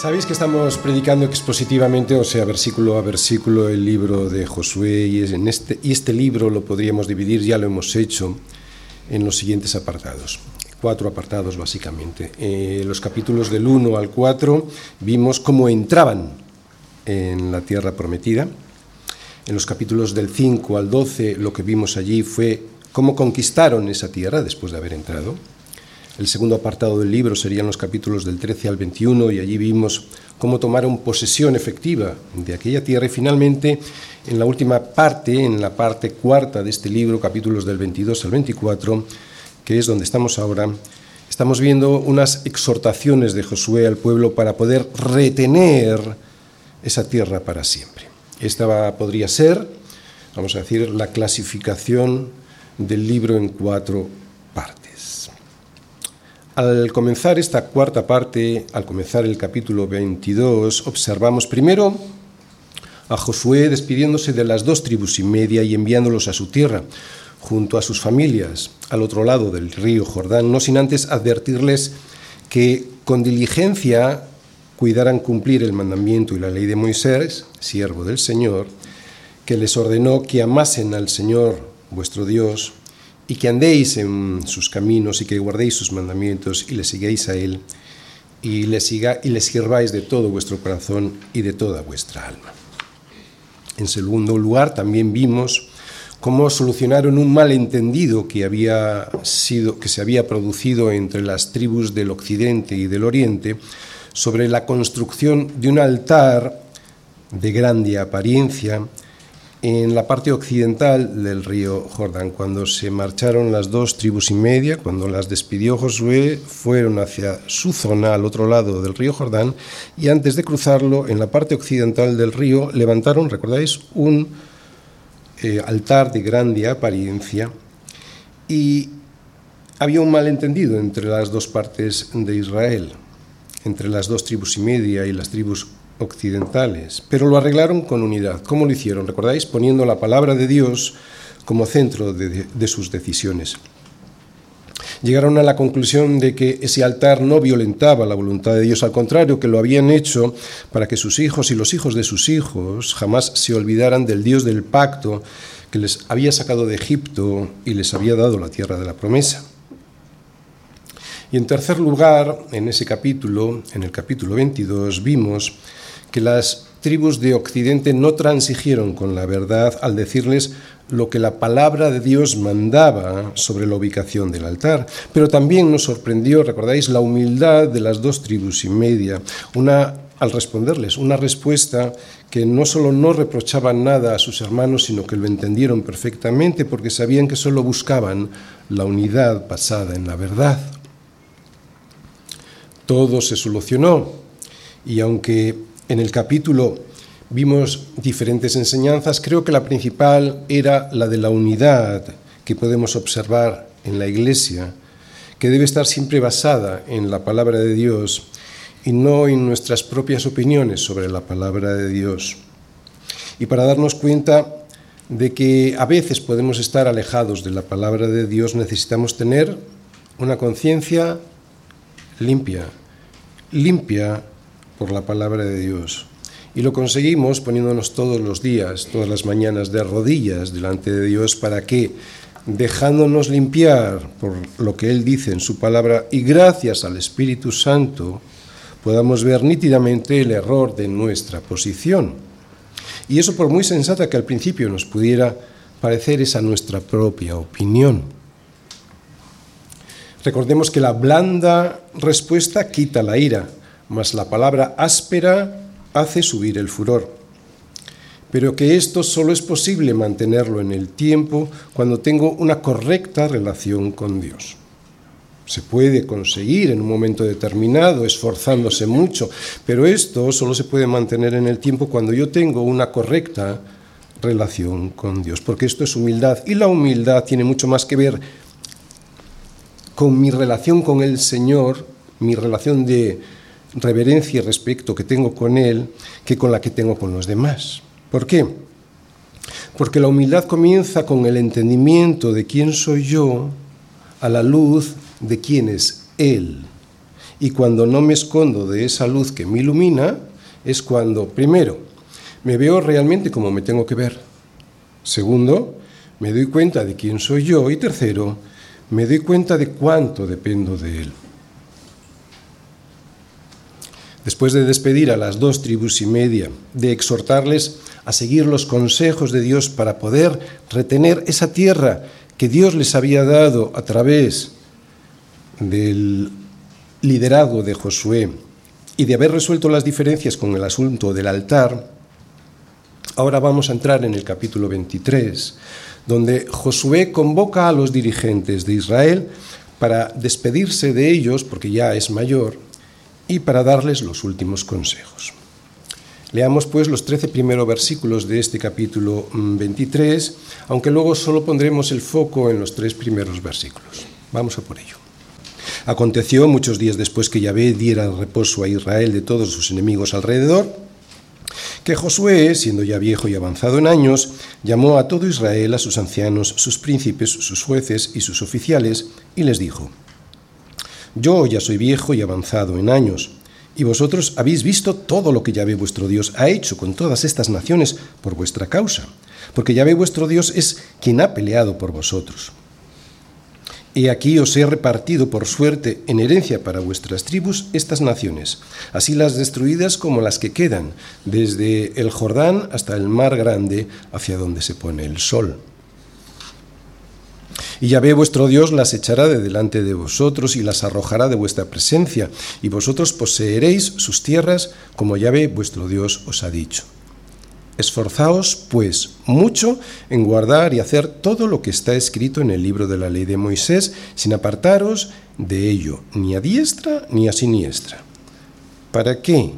Sabéis que estamos predicando expositivamente, o sea, versículo a versículo, el libro de Josué este, y este libro lo podríamos dividir, ya lo hemos hecho, en los siguientes apartados. Cuatro apartados básicamente. En los capítulos del 1 al 4 vimos cómo entraban en la tierra prometida. En los capítulos del 5 al 12 lo que vimos allí fue cómo conquistaron esa tierra después de haber entrado. El segundo apartado del libro serían los capítulos del 13 al 21 y allí vimos cómo tomaron posesión efectiva de aquella tierra y finalmente en la última parte, en la parte cuarta de este libro, capítulos del 22 al 24, que es donde estamos ahora, estamos viendo unas exhortaciones de Josué al pueblo para poder retener esa tierra para siempre. Esta podría ser, vamos a decir, la clasificación del libro en cuatro. Al comenzar esta cuarta parte, al comenzar el capítulo 22, observamos primero a Josué despidiéndose de las dos tribus y media y enviándolos a su tierra, junto a sus familias, al otro lado del río Jordán, no sin antes advertirles que con diligencia cuidaran cumplir el mandamiento y la ley de Moisés, siervo del Señor, que les ordenó que amasen al Señor vuestro Dios y que andéis en sus caminos y que guardéis sus mandamientos y le sigáis a Él y le, siga, y sirváis de todo vuestro corazón y de toda vuestra alma. En segundo lugar, también vimos cómo solucionaron un malentendido que, había sido, que se había producido entre las tribus del occidente y del oriente sobre la construcción de un altar de grande apariencia en la parte occidental del río Jordán. Cuando se marcharon las dos tribus y media, cuando las despidió Josué, fueron hacia su zona al otro lado del río Jordán y antes de cruzarlo, en la parte occidental del río, levantaron, recordáis, un eh, altar de grande apariencia y había un malentendido entre las dos partes de Israel, entre las dos tribus y media y las tribus occidentales, pero lo arreglaron con unidad. ¿Cómo lo hicieron? ¿Recordáis? Poniendo la palabra de Dios como centro de, de, sus decisiones. Llegaron a la conclusión de que ese altar no violentaba la voluntad de Dios, al contrario, que lo habían hecho para que sus hijos y los hijos de sus hijos jamás se olvidaran del Dios del pacto que les había sacado de Egipto y les había dado la tierra de la promesa. Y en tercer lugar, en ese capítulo, en el capítulo 22, vimos que las tribus de Occidente no transigieron con la verdad al decirles lo que la palabra de Dios mandaba sobre la ubicación del altar. Pero también nos sorprendió, recordáis, la humildad de las dos tribus y media, una al responderles, una respuesta que no solo no reprochaban nada a sus hermanos, sino que lo entendieron perfectamente porque sabían que solo buscaban la unidad basada en la verdad. Todo se solucionó y aunque en el capítulo vimos diferentes enseñanzas, creo que la principal era la de la unidad que podemos observar en la Iglesia, que debe estar siempre basada en la palabra de Dios y no en nuestras propias opiniones sobre la palabra de Dios. Y para darnos cuenta de que a veces podemos estar alejados de la palabra de Dios, necesitamos tener una conciencia limpia, limpia por la palabra de Dios. Y lo conseguimos poniéndonos todos los días, todas las mañanas de rodillas delante de Dios para que, dejándonos limpiar por lo que Él dice en su palabra y gracias al Espíritu Santo, podamos ver nítidamente el error de nuestra posición. Y eso por muy sensata que al principio nos pudiera parecer esa nuestra propia opinión. Recordemos que la blanda respuesta quita la ira, mas la palabra áspera hace subir el furor. Pero que esto solo es posible mantenerlo en el tiempo cuando tengo una correcta relación con Dios. Se puede conseguir en un momento determinado, esforzándose mucho, pero esto solo se puede mantener en el tiempo cuando yo tengo una correcta relación con Dios, porque esto es humildad y la humildad tiene mucho más que ver con mi relación con el Señor, mi relación de reverencia y respeto que tengo con Él que con la que tengo con los demás. ¿Por qué? Porque la humildad comienza con el entendimiento de quién soy yo a la luz de quién es Él. Y cuando no me escondo de esa luz que me ilumina, es cuando, primero, me veo realmente como me tengo que ver. Segundo, me doy cuenta de quién soy yo. Y tercero, me doy cuenta de cuánto dependo de Él. Después de despedir a las dos tribus y media, de exhortarles a seguir los consejos de Dios para poder retener esa tierra que Dios les había dado a través del liderazgo de Josué y de haber resuelto las diferencias con el asunto del altar, ahora vamos a entrar en el capítulo 23, donde Josué convoca a los dirigentes de Israel para despedirse de ellos, porque ya es mayor, y para darles los últimos consejos. Leamos pues los trece primeros versículos de este capítulo 23, mm, aunque luego solo pondremos el foco en los tres primeros versículos. Vamos a por ello. Aconteció muchos días después que Yahvé diera reposo a Israel de todos sus enemigos alrededor, que Josué, siendo ya viejo y avanzado en años, llamó a todo Israel, a sus ancianos, sus príncipes, sus jueces y sus oficiales, y les dijo, Yo ya soy viejo y avanzado en años, y vosotros habéis visto todo lo que Yahvé vuestro Dios ha hecho con todas estas naciones por vuestra causa, porque Yahvé vuestro Dios es quien ha peleado por vosotros. Y aquí os he repartido por suerte en herencia para vuestras tribus estas naciones, así las destruidas como las que quedan, desde el Jordán hasta el mar grande, hacia donde se pone el sol. Y Yahvé vuestro Dios las echará de delante de vosotros y las arrojará de vuestra presencia, y vosotros poseeréis sus tierras como Yahvé vuestro Dios os ha dicho. Esforzaos, pues, mucho en guardar y hacer todo lo que está escrito en el libro de la ley de Moisés, sin apartaros de ello, ni a diestra ni a siniestra. ¿Para qué?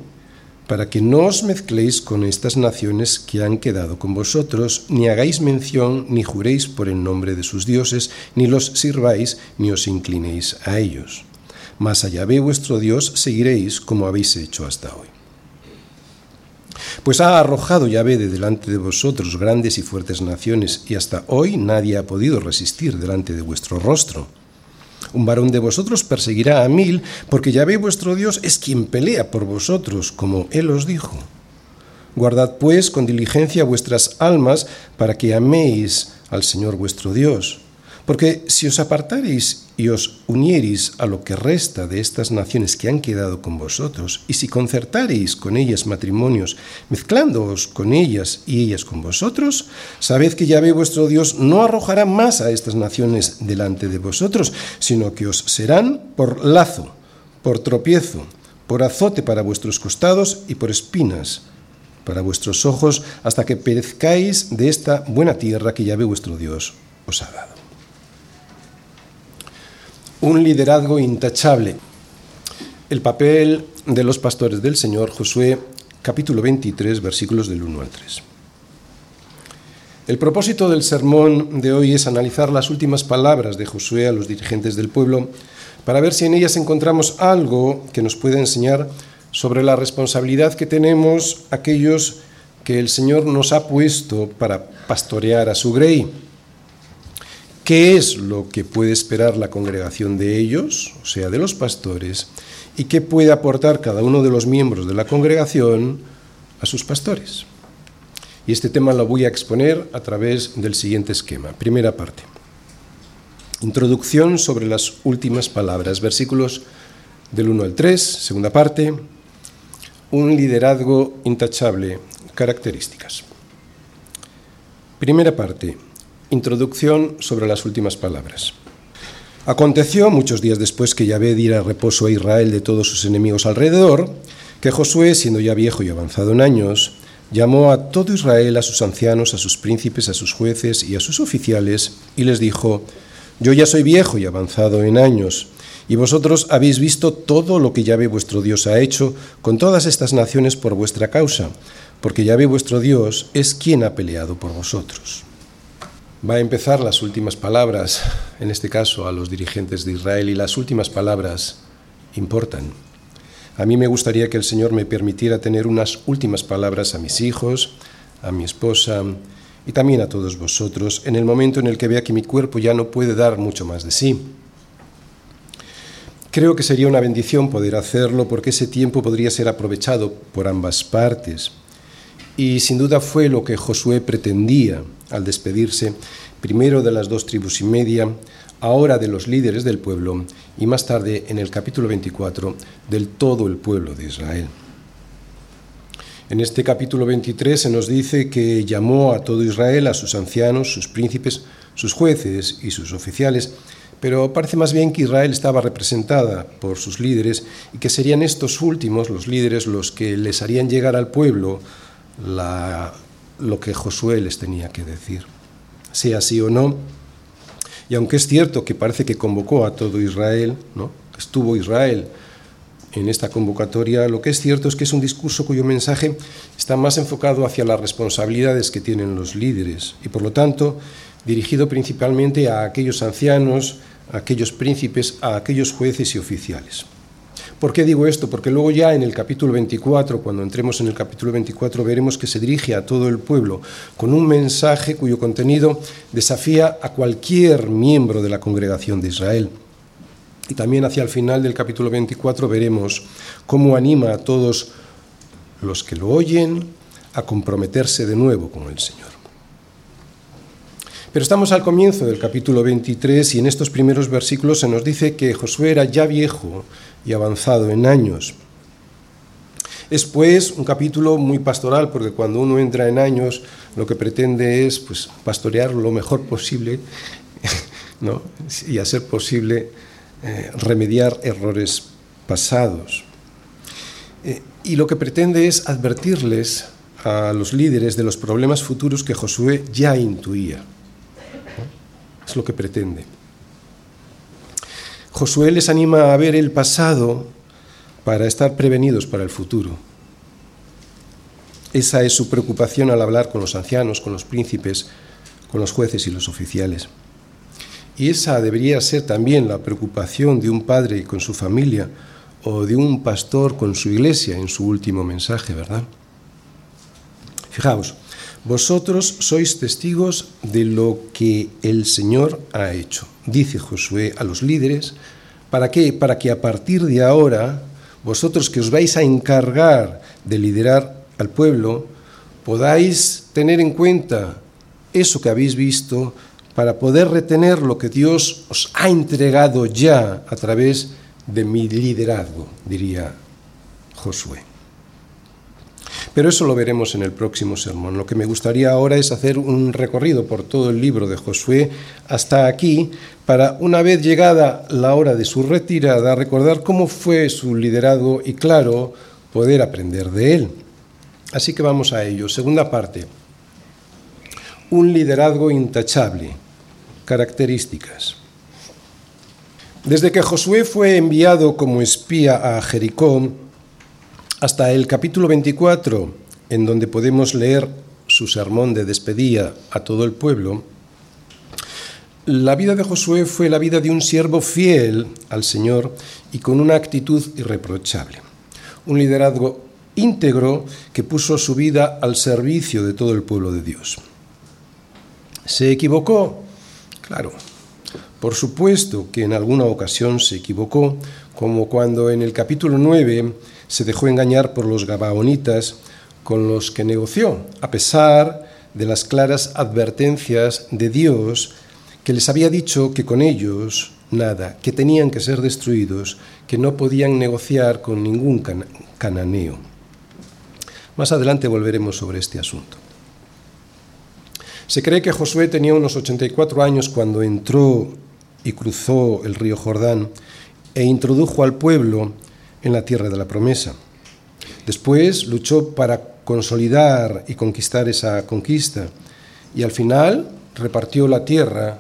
Para que no os mezcléis con estas naciones que han quedado con vosotros, ni hagáis mención, ni juréis por el nombre de sus dioses, ni los sirváis, ni os inclinéis a ellos. Mas allá ve vuestro Dios seguiréis como habéis hecho hasta hoy. Pues ha arrojado Yahvé de delante de vosotros grandes y fuertes naciones, y hasta hoy nadie ha podido resistir delante de vuestro rostro. Un varón de vosotros perseguirá a mil, porque Yahvé vuestro Dios es quien pelea por vosotros, como él os dijo. Guardad pues con diligencia vuestras almas para que améis al Señor vuestro Dios porque si os apartareis y os uniereis a lo que resta de estas naciones que han quedado con vosotros, y si concertareis con ellas matrimonios, mezclándoos con ellas y ellas con vosotros, sabed que Yahvé vuestro Dios no arrojará más a estas naciones delante de vosotros, sino que os serán por lazo, por tropiezo, por azote para vuestros costados y por espinas para vuestros ojos, hasta que perezcáis de esta buena tierra que Yahvé vuestro Dios os ha dado un liderazgo intachable. El papel de los pastores del Señor, Josué capítulo 23, versículos del 1 al 3. El propósito del sermón de hoy es analizar las últimas palabras de Josué a los dirigentes del pueblo para ver si en ellas encontramos algo que nos pueda enseñar sobre la responsabilidad que tenemos aquellos que el Señor nos ha puesto para pastorear a su grey qué es lo que puede esperar la congregación de ellos, o sea, de los pastores, y qué puede aportar cada uno de los miembros de la congregación a sus pastores. Y este tema lo voy a exponer a través del siguiente esquema. Primera parte. Introducción sobre las últimas palabras, versículos del 1 al 3. Segunda parte. Un liderazgo intachable, características. Primera parte Introducción sobre las últimas palabras. Aconteció, muchos días después que Yahvé diera reposo a Israel de todos sus enemigos alrededor, que Josué, siendo ya viejo y avanzado en años, llamó a todo Israel, a sus ancianos, a sus príncipes, a sus jueces y a sus oficiales, y les dijo, Yo ya soy viejo y avanzado en años, y vosotros habéis visto todo lo que Yahvé vuestro Dios ha hecho con todas estas naciones por vuestra causa, porque Yahvé vuestro Dios es quien ha peleado por vosotros va a empezar las últimas palabras, en este caso a los dirigentes de Israel, y las últimas palabras importan. A mí me gustaría que el Señor me permitiera tener unas últimas palabras a mis hijos, a mi esposa y también a todos vosotros en el momento en el que vea que mi cuerpo ya no puede dar mucho más de sí. Creo que sería una bendición poder hacerlo porque ese tiempo podría ser aprovechado por ambas partes. Y sin duda fue lo que Josué pretendía al despedirse primero de las dos tribus y media, ahora de los líderes del pueblo y más tarde en el capítulo 24 del todo el pueblo de Israel. En este capítulo 23 se nos dice que llamó a todo Israel, a sus ancianos, sus príncipes, sus jueces y sus oficiales, pero parece más bien que Israel estaba representada por sus líderes y que serían estos últimos, los líderes, los que les harían llegar al pueblo lo que Josué les tenía que decir. Sea así o no, y aunque es cierto que parece que convocó a todo Israel, ¿no? estuvo Israel en esta convocatoria, lo que es cierto es que es un discurso cuyo mensaje está más enfocado hacia las responsabilidades que tienen los líderes y por lo tanto dirigido principalmente a aquellos ancianos, a aquellos príncipes, a aquellos jueces y oficiales. ¿Por qué digo esto? Porque luego ya en el capítulo 24, cuando entremos en el capítulo 24, veremos que se dirige a todo el pueblo con un mensaje cuyo contenido desafía a cualquier miembro de la congregación de Israel. Y también hacia el final del capítulo 24 veremos cómo anima a todos los que lo oyen a comprometerse de nuevo con el Señor. Pero estamos al comienzo del capítulo 23 y en estos primeros versículos se nos dice que Josué era ya viejo y avanzado en años. Es pues un capítulo muy pastoral porque cuando uno entra en años lo que pretende es pues, pastorear lo mejor posible ¿no? y a ser posible eh, remediar errores pasados. Eh, y lo que pretende es advertirles a los líderes de los problemas futuros que Josué ya intuía. Es lo que pretende. Josué les anima a ver el pasado para estar prevenidos para el futuro. Esa es su preocupación al hablar con los ancianos, con los príncipes, con los jueces y los oficiales. Y esa debería ser también la preocupación de un padre con su familia o de un pastor con su iglesia en su último mensaje, ¿verdad? Fijaos, vosotros sois testigos de lo que el Señor ha hecho, dice Josué a los líderes. ¿Para qué? Para que a partir de ahora, vosotros que os vais a encargar de liderar al pueblo, podáis tener en cuenta eso que habéis visto para poder retener lo que Dios os ha entregado ya a través de mi liderazgo, diría Josué. Pero eso lo veremos en el próximo sermón. Lo que me gustaría ahora es hacer un recorrido por todo el libro de Josué hasta aquí, para una vez llegada la hora de su retirada, recordar cómo fue su liderazgo y, claro, poder aprender de él. Así que vamos a ello. Segunda parte. Un liderazgo intachable. Características. Desde que Josué fue enviado como espía a Jericó, hasta el capítulo 24, en donde podemos leer su sermón de despedida a todo el pueblo, la vida de Josué fue la vida de un siervo fiel al Señor y con una actitud irreprochable. Un liderazgo íntegro que puso su vida al servicio de todo el pueblo de Dios. ¿Se equivocó? Claro. Por supuesto que en alguna ocasión se equivocó, como cuando en el capítulo 9 se dejó engañar por los gabaonitas con los que negoció, a pesar de las claras advertencias de Dios que les había dicho que con ellos nada, que tenían que ser destruidos, que no podían negociar con ningún cananeo. Más adelante volveremos sobre este asunto. Se cree que Josué tenía unos 84 años cuando entró y cruzó el río Jordán e introdujo al pueblo en la tierra de la promesa. Después luchó para consolidar y conquistar esa conquista y al final repartió la tierra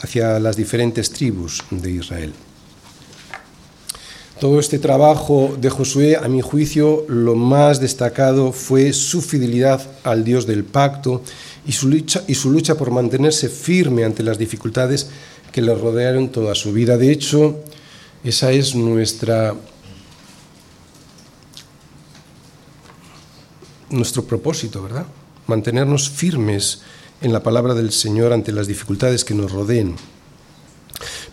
hacia las diferentes tribus de Israel. Todo este trabajo de Josué, a mi juicio, lo más destacado fue su fidelidad al Dios del pacto y su lucha, y su lucha por mantenerse firme ante las dificultades que le rodearon toda su vida. De hecho, esa es nuestra nuestro propósito, ¿verdad? Mantenernos firmes en la palabra del Señor ante las dificultades que nos rodeen.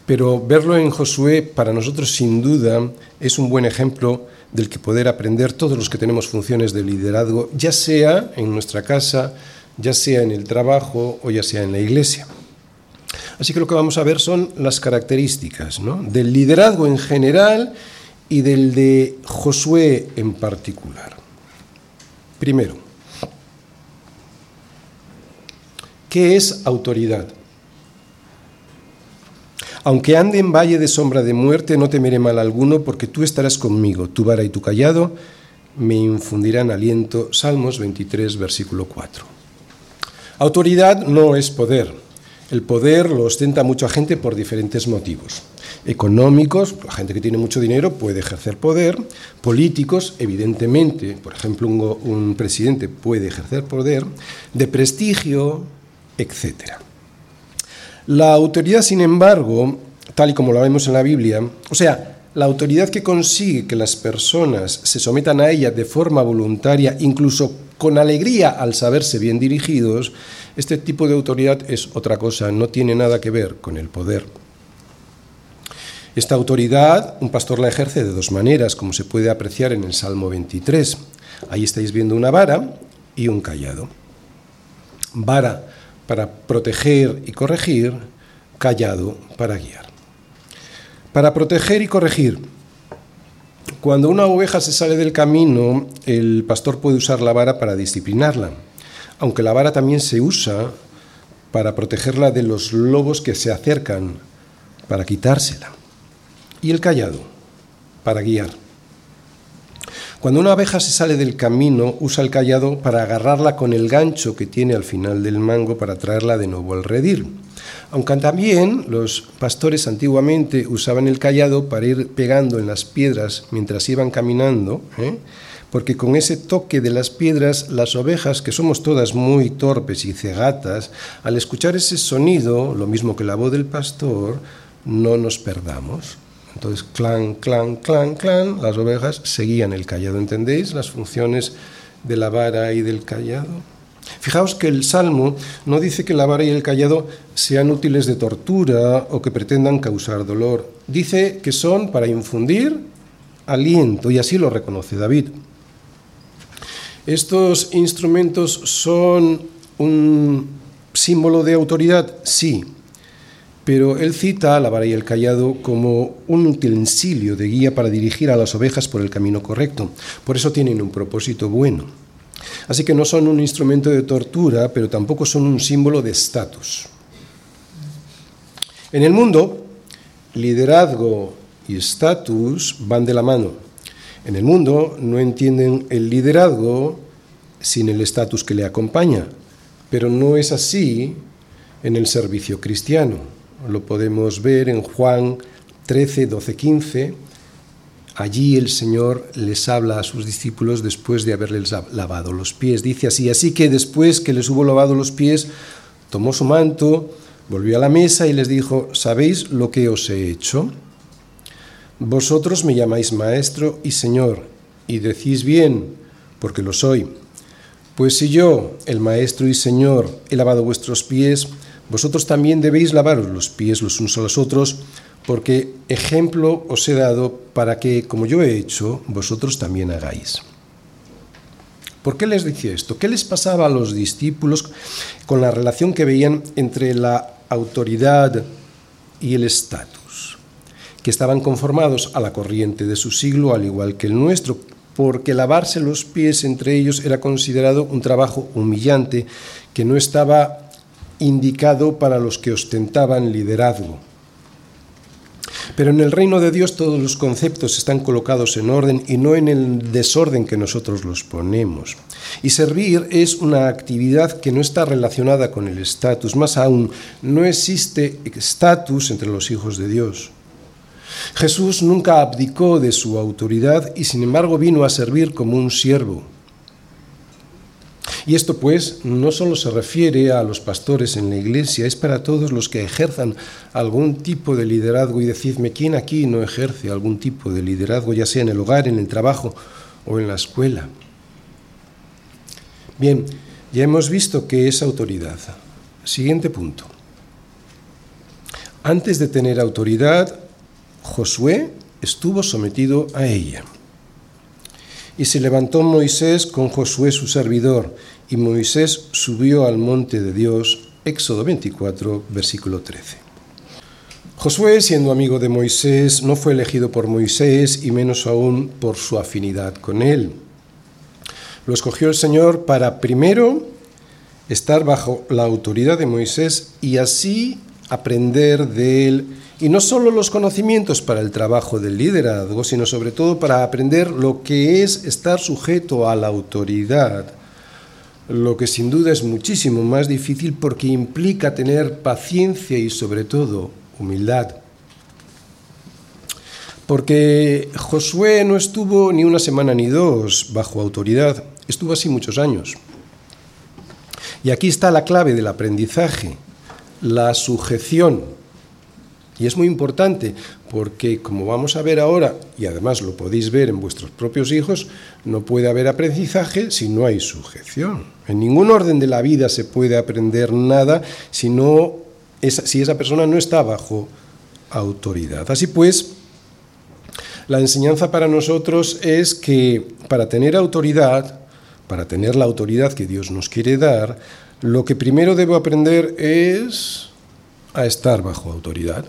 Pero verlo en Josué para nosotros sin duda es un buen ejemplo del que poder aprender todos los que tenemos funciones de liderazgo, ya sea en nuestra casa, ya sea en el trabajo o ya sea en la iglesia. Así que lo que vamos a ver son las características del liderazgo en general y del de Josué en particular. Primero, ¿qué es autoridad? Aunque ande en valle de sombra de muerte, no temeré mal alguno, porque tú estarás conmigo, tu vara y tu callado me infundirán aliento. Salmos 23, versículo 4. Autoridad no es poder. El poder lo ostenta mucha gente por diferentes motivos. Económicos, la gente que tiene mucho dinero puede ejercer poder. Políticos, evidentemente, por ejemplo, un, presidente puede ejercer poder. De prestigio, etcétera. La autoridad, sin embargo, tal y como la vemos en la Biblia, o sea, la autoridad que consigue que las personas se sometan a ella de forma voluntaria, incluso con alegría al saberse bien dirigidos, este tipo de autoridad es otra cosa, no tiene nada que ver con el poder. Esta autoridad un pastor la ejerce de dos maneras, como se puede apreciar en el Salmo 23. Ahí estáis viendo una vara y un callado. Vara para proteger y corregir, callado para guiar. Para proteger y corregir. Cuando una oveja se sale del camino, el pastor puede usar la vara para disciplinarla, aunque la vara también se usa para protegerla de los lobos que se acercan, para quitársela. Y el callado, para guiar. Cuando una abeja se sale del camino, usa el callado para agarrarla con el gancho que tiene al final del mango para traerla de nuevo al redil. Aunque también los pastores antiguamente usaban el callado para ir pegando en las piedras mientras iban caminando, ¿eh? Porque con ese toque de las piedras, las ovejas, que somos todas muy torpes y cegatas, al escuchar ese sonido, lo mismo que la voz del pastor, no nos perdamos. Entonces, clan, clan, clan, clan, las ovejas seguían el callado. ¿Entendéis las funciones de la vara y del callado? Fijaos que el Salmo no dice que la vara y el callado sean útiles de tortura o que pretendan causar dolor. Dice que son para infundir aliento, y así lo reconoce David. ¿Estos instrumentos son un símbolo de autoridad? Sí, pero él cita la vara y el callado como un utensilio de guía para dirigir a las ovejas por el camino correcto. Por eso tienen un propósito bueno. Así que no son un instrumento de tortura, pero tampoco son un símbolo de estatus. En el mundo, liderazgo y estatus van de la mano. En el mundo no entienden el liderazgo sin el estatus que le acompaña, pero no es así en el servicio cristiano. Lo podemos ver en Juan 13, 12, 15. Allí el Señor les habla a sus discípulos después de haberles lavado los pies. Dice así, así que después que les hubo lavado los pies, tomó su manto, volvió a la mesa y les dijo, ¿sabéis lo que os he hecho? Vosotros me llamáis maestro y Señor, y decís bien, porque lo soy. Pues si yo, el maestro y Señor, he lavado vuestros pies, vosotros también debéis lavaros los pies los unos a los otros, porque ejemplo os he dado para que, como yo he hecho, vosotros también hagáis. ¿Por qué les decía esto? ¿Qué les pasaba a los discípulos con la relación que veían entre la autoridad y el estatus? Que estaban conformados a la corriente de su siglo, al igual que el nuestro, porque lavarse los pies entre ellos era considerado un trabajo humillante que no estaba indicado para los que ostentaban liderazgo. Pero en el reino de Dios todos los conceptos están colocados en orden y no en el desorden que nosotros los ponemos. Y servir es una actividad que no está relacionada con el estatus. Más aún, no existe estatus entre los hijos de Dios. Jesús nunca abdicó de su autoridad y sin embargo vino a servir como un siervo. Y esto pues no solo se refiere a los pastores en la iglesia, es para todos los que ejerzan algún tipo de liderazgo. Y decidme, ¿quién aquí no ejerce algún tipo de liderazgo, ya sea en el hogar, en el trabajo o en la escuela? Bien, ya hemos visto que es autoridad. Siguiente punto. Antes de tener autoridad, Josué estuvo sometido a ella. Y se levantó Moisés con Josué su servidor, y Moisés subió al monte de Dios. Éxodo 24, versículo 13. Josué, siendo amigo de Moisés, no fue elegido por Moisés y menos aún por su afinidad con él. Lo escogió el Señor para primero estar bajo la autoridad de Moisés y así aprender de él, y no solo los conocimientos para el trabajo del liderazgo, sino sobre todo para aprender lo que es estar sujeto a la autoridad, lo que sin duda es muchísimo más difícil porque implica tener paciencia y sobre todo humildad. Porque Josué no estuvo ni una semana ni dos bajo autoridad, estuvo así muchos años. Y aquí está la clave del aprendizaje, la sujeción. Y es muy importante porque, como vamos a ver ahora, y además lo podéis ver en vuestros propios hijos, no puede haber aprendizaje si no hay sujeción. En ningún orden de la vida se puede aprender nada si, no, si esa persona no está bajo autoridad. Así pues, la enseñanza para nosotros es que para tener autoridad, para tener la autoridad que Dios nos quiere dar, lo que primero debo aprender es a estar bajo autoridad.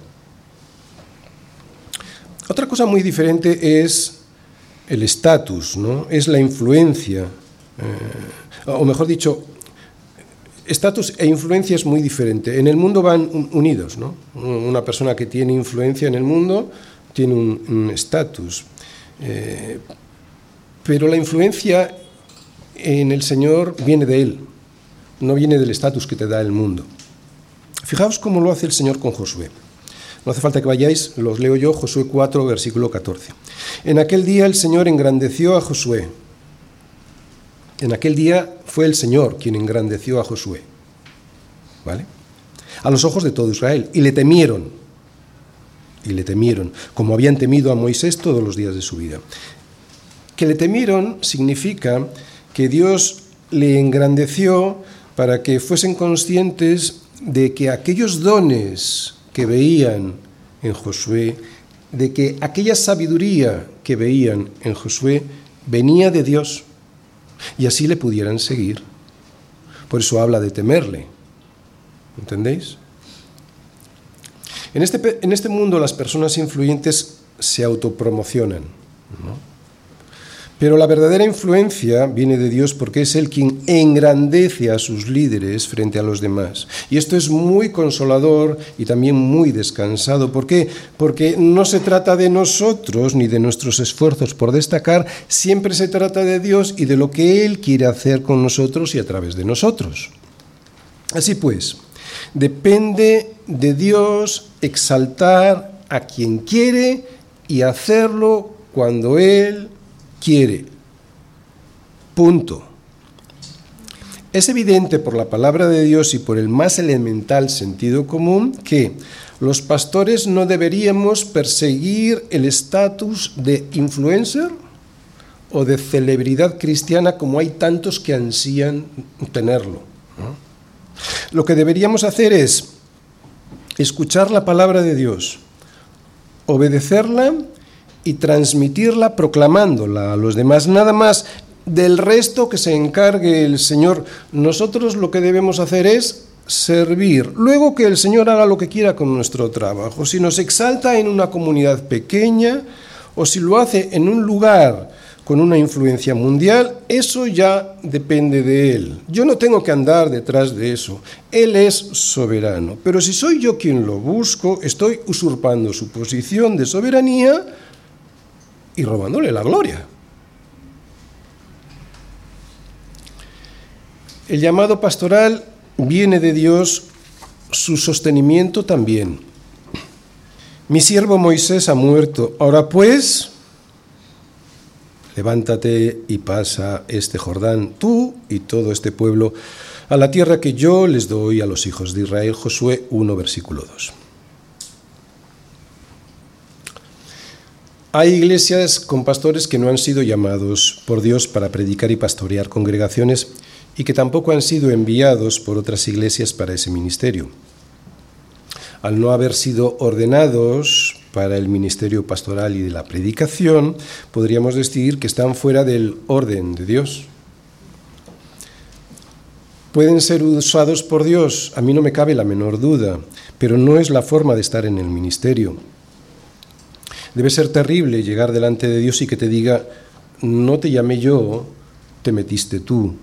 Otra cosa muy diferente es el estatus, ¿no? es la influencia, eh, o mejor dicho, estatus e influencia es muy diferente. En el mundo van unidos, ¿no? Una persona que tiene influencia en el mundo tiene un estatus. Eh, pero la influencia en el Señor viene de Él, no viene del estatus que te da el mundo. Fijaos cómo lo hace el Señor con Josué. No hace falta que vayáis, los leo yo, Josué 4, versículo 14. En aquel día el Señor engrandeció a Josué. En aquel día fue el Señor quien engrandeció a Josué. ¿Vale? A los ojos de todo Israel. Y le temieron. Y le temieron, como habían temido a Moisés todos los días de su vida. Que le temieron significa que Dios le engrandeció para que fuesen conscientes de que aquellos dones que veían en Josué, de que aquella sabiduría que veían en Josué venía de Dios y así le pudieran seguir. Por eso habla de temerle. ¿Entendéis? En este, en este mundo las personas influyentes se autopromocionan. ¿no? Pero la verdadera influencia viene de Dios porque es Él quien engrandece a sus líderes frente a los demás. Y esto es muy consolador y también muy descansado. ¿Por qué? Porque no se trata de nosotros ni de nuestros esfuerzos por destacar, siempre se trata de Dios y de lo que Él quiere hacer con nosotros y a través de nosotros. Así pues, depende de Dios exaltar a quien quiere y hacerlo cuando Él quiere. Punto. Es evidente por la palabra de Dios y por el más elemental sentido común que los pastores no deberíamos perseguir el estatus de influencer o de celebridad cristiana como hay tantos que ansían tenerlo. Lo que deberíamos hacer es escuchar la palabra de Dios, obedecerla y transmitirla proclamándola a los demás. Nada más del resto que se encargue el Señor. Nosotros lo que debemos hacer es servir. Luego que el Señor haga lo que quiera con nuestro trabajo. Si nos exalta en una comunidad pequeña o si lo hace en un lugar con una influencia mundial, eso ya depende de Él. Yo no tengo que andar detrás de eso. Él es soberano. Pero si soy yo quien lo busco, estoy usurpando su posición de soberanía y robándole la gloria. El llamado pastoral viene de Dios, su sostenimiento también. Mi siervo Moisés ha muerto. Ahora pues, levántate y pasa este Jordán, tú y todo este pueblo, a la tierra que yo les doy a los hijos de Israel. Josué 1, versículo 2. Hay iglesias con pastores que no han sido llamados por Dios para predicar y pastorear congregaciones y que tampoco han sido enviados por otras iglesias para ese ministerio. al no haber sido ordenados para el ministerio pastoral y de la predicación, podríamos decir que están fuera del orden de Dios. Pueden ser usados por Dios, a mí no me cabe la menor duda, pero no es la forma de estar en el ministerio. Debe ser terrible llegar delante de Dios y que te diga, no te llamé yo, te metiste tú.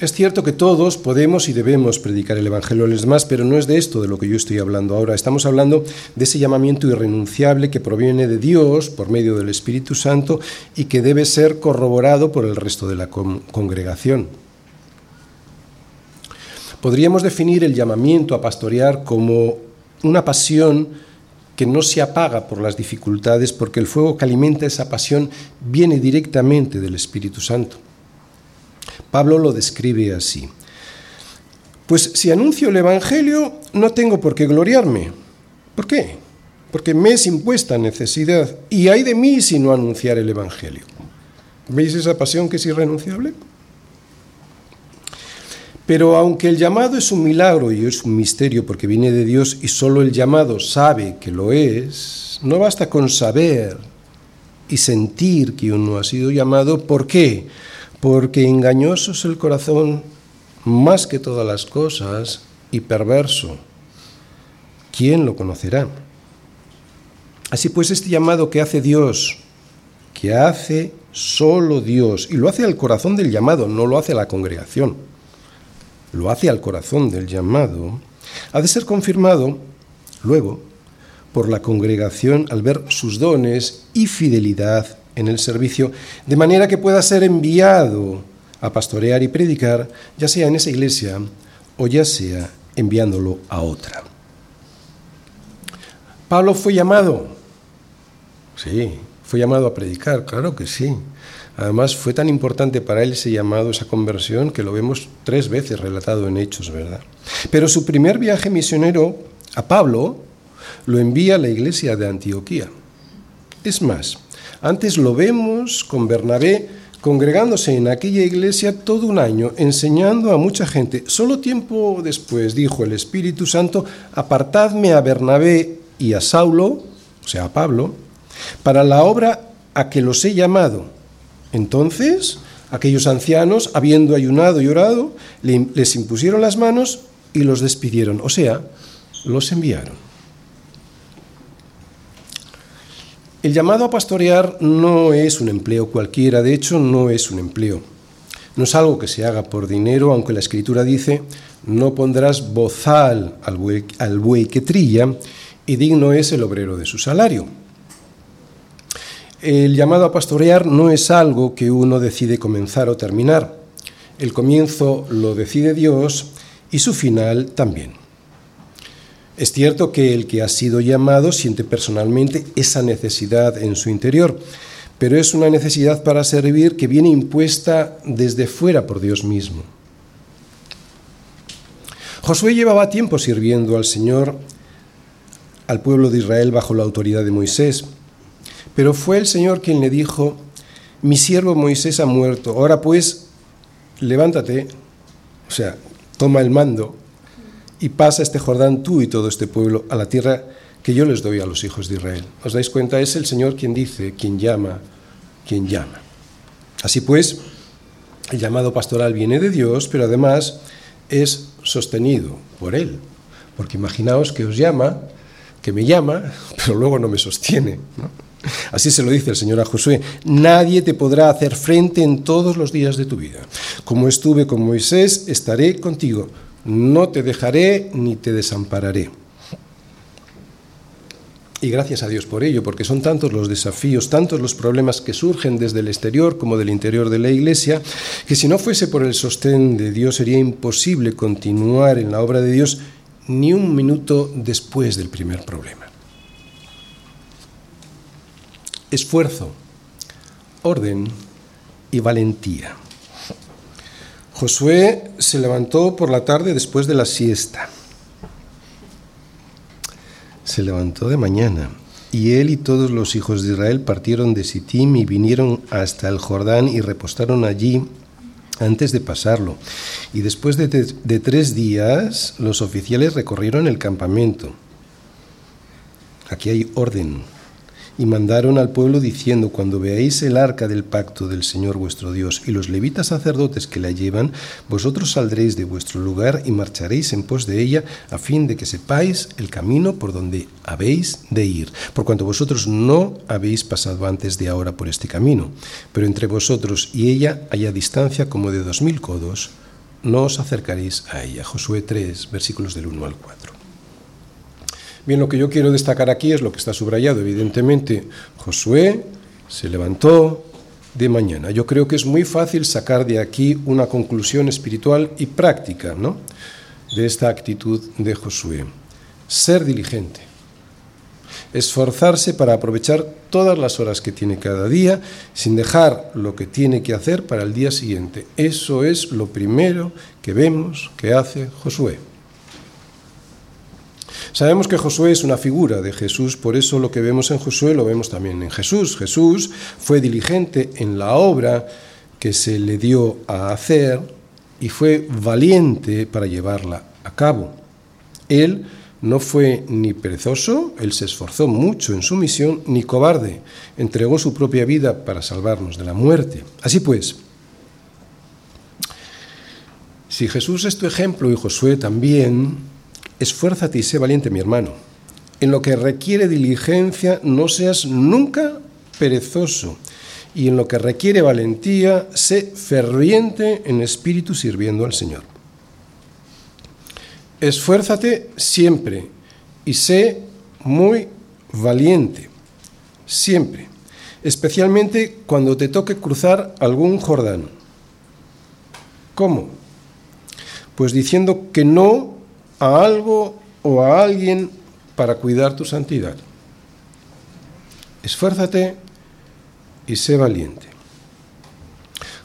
Es cierto que todos podemos y debemos predicar el Evangelio los demás, pero no es de esto de lo que yo estoy hablando ahora. Estamos hablando de ese llamamiento irrenunciable que proviene de Dios por medio del Espíritu Santo y que debe ser corroborado por el resto de la congregación. Podríamos definir el llamamiento a pastorear como una pasión que no se apaga por las dificultades porque el fuego que alimenta esa pasión viene directamente del Espíritu Santo. Pablo lo describe así. Pues si anuncio el Evangelio, no tengo por qué gloriarme. ¿Por qué? Porque me es impuesta necesidad y hay de mí si no anunciar el Evangelio. ¿Veis esa pasión que es irrenunciable? Pero aunque el llamado es un milagro y es un misterio porque viene de Dios y solo el llamado sabe que lo es, no basta con saber y sentir que uno ha sido llamado. ¿Por qué? porque engañoso es el corazón más que todas las cosas y perverso. ¿Quién lo conocerá? Así pues, este llamado que hace Dios, que hace solo Dios, y lo hace al corazón del llamado, no lo hace a la congregación, lo hace al corazón del llamado, ha de ser confirmado luego por la congregación al ver sus dones y fidelidad en el servicio, de manera que pueda ser enviado a pastorear y predicar, ya sea en esa iglesia o ya sea enviándolo a otra. Pablo fue llamado, sí, fue llamado a predicar, claro que sí. Además fue tan importante para él ese llamado, esa conversión, que lo vemos tres veces relatado en Hechos, ¿verdad? Pero su primer viaje misionero a Pablo lo envía a la iglesia de Antioquía. Es más, antes lo vemos con Bernabé congregándose en aquella iglesia todo un año, enseñando a mucha gente. Solo tiempo después dijo el Espíritu Santo, apartadme a Bernabé y a Saulo, o sea, a Pablo, para la obra a que los he llamado. Entonces, aquellos ancianos, habiendo ayunado y orado, les impusieron las manos y los despidieron, o sea, los enviaron. El llamado a pastorear no es un empleo cualquiera, de hecho no es un empleo. No es algo que se haga por dinero, aunque la escritura dice, no pondrás bozal al buey, al buey que trilla, y digno es el obrero de su salario. El llamado a pastorear no es algo que uno decide comenzar o terminar. El comienzo lo decide Dios y su final también. Es cierto que el que ha sido llamado siente personalmente esa necesidad en su interior, pero es una necesidad para servir que viene impuesta desde fuera por Dios mismo. Josué llevaba tiempo sirviendo al Señor, al pueblo de Israel bajo la autoridad de Moisés, pero fue el Señor quien le dijo, mi siervo Moisés ha muerto, ahora pues, levántate, o sea, toma el mando y pasa este Jordán tú y todo este pueblo a la tierra que yo les doy a los hijos de Israel. ¿Os dais cuenta? Es el Señor quien dice, quien llama, quien llama. Así pues, el llamado pastoral viene de Dios, pero además es sostenido por Él. Porque imaginaos que os llama, que me llama, pero luego no me sostiene. Así se lo dice el Señor a Josué, nadie te podrá hacer frente en todos los días de tu vida. Como estuve con Moisés, estaré contigo no te dejaré ni te desampararé. Y gracias a Dios por ello, porque son tantos los desafíos, tantos los problemas que surgen desde el exterior como del interior de la Iglesia, que si no fuese por el sostén de Dios sería imposible continuar en la obra de Dios ni un minuto después del primer problema. Esfuerzo, orden y valentía. Josué se levantó por la tarde después de la siesta. Se levantó de mañana y él y todos los hijos de Israel partieron de Sittim y vinieron hasta el Jordán y repostaron allí antes de pasarlo. Y después de, de, tres días, los oficiales recorrieron el campamento. Aquí hay orden y mandaron al pueblo diciendo, cuando veáis el arca del pacto del Señor vuestro Dios y los levitas sacerdotes que la llevan, vosotros saldréis de vuestro lugar y marcharéis en pos de ella, a fin de que sepáis el camino por donde habéis de ir, por cuanto vosotros no habéis pasado antes de ahora por este camino, pero entre vosotros y ella haya distancia como de dos mil codos, no os acercaréis a ella. Josué 3, versículos del 1 al 4. Bien, lo que yo quiero destacar aquí es lo que está subrayado. Evidentemente, Josué se levantó de mañana. Yo creo que es muy fácil sacar de aquí una conclusión espiritual y práctica ¿no? de esta actitud de Josué. Ser diligente. Esforzarse para aprovechar todas las horas que tiene cada día sin dejar lo que tiene que hacer para el día siguiente. Eso es lo primero que vemos que hace Josué. Sabemos que Josué es una figura de Jesús, por eso lo que vemos en Josué lo vemos también en Jesús. Jesús fue diligente en la obra que se le dio a hacer y fue valiente para llevarla a cabo. Él no fue ni perezoso, él se esforzó mucho en su misión, ni cobarde, entregó su propia vida para salvarnos de la muerte. Así pues, si Jesús es tu ejemplo y Josué también, Esfuérzate y sé valiente, mi hermano. En lo que requiere diligencia, no seas nunca perezoso. Y en lo que requiere valentía, sé ferviente en espíritu sirviendo al Señor. Esfuérzate siempre y sé muy valiente, siempre, especialmente cuando te toque cruzar algún Jordán. ¿Cómo? Pues diciendo que no a algo o a alguien para cuidar tu santidad. Esfuérzate y sé valiente.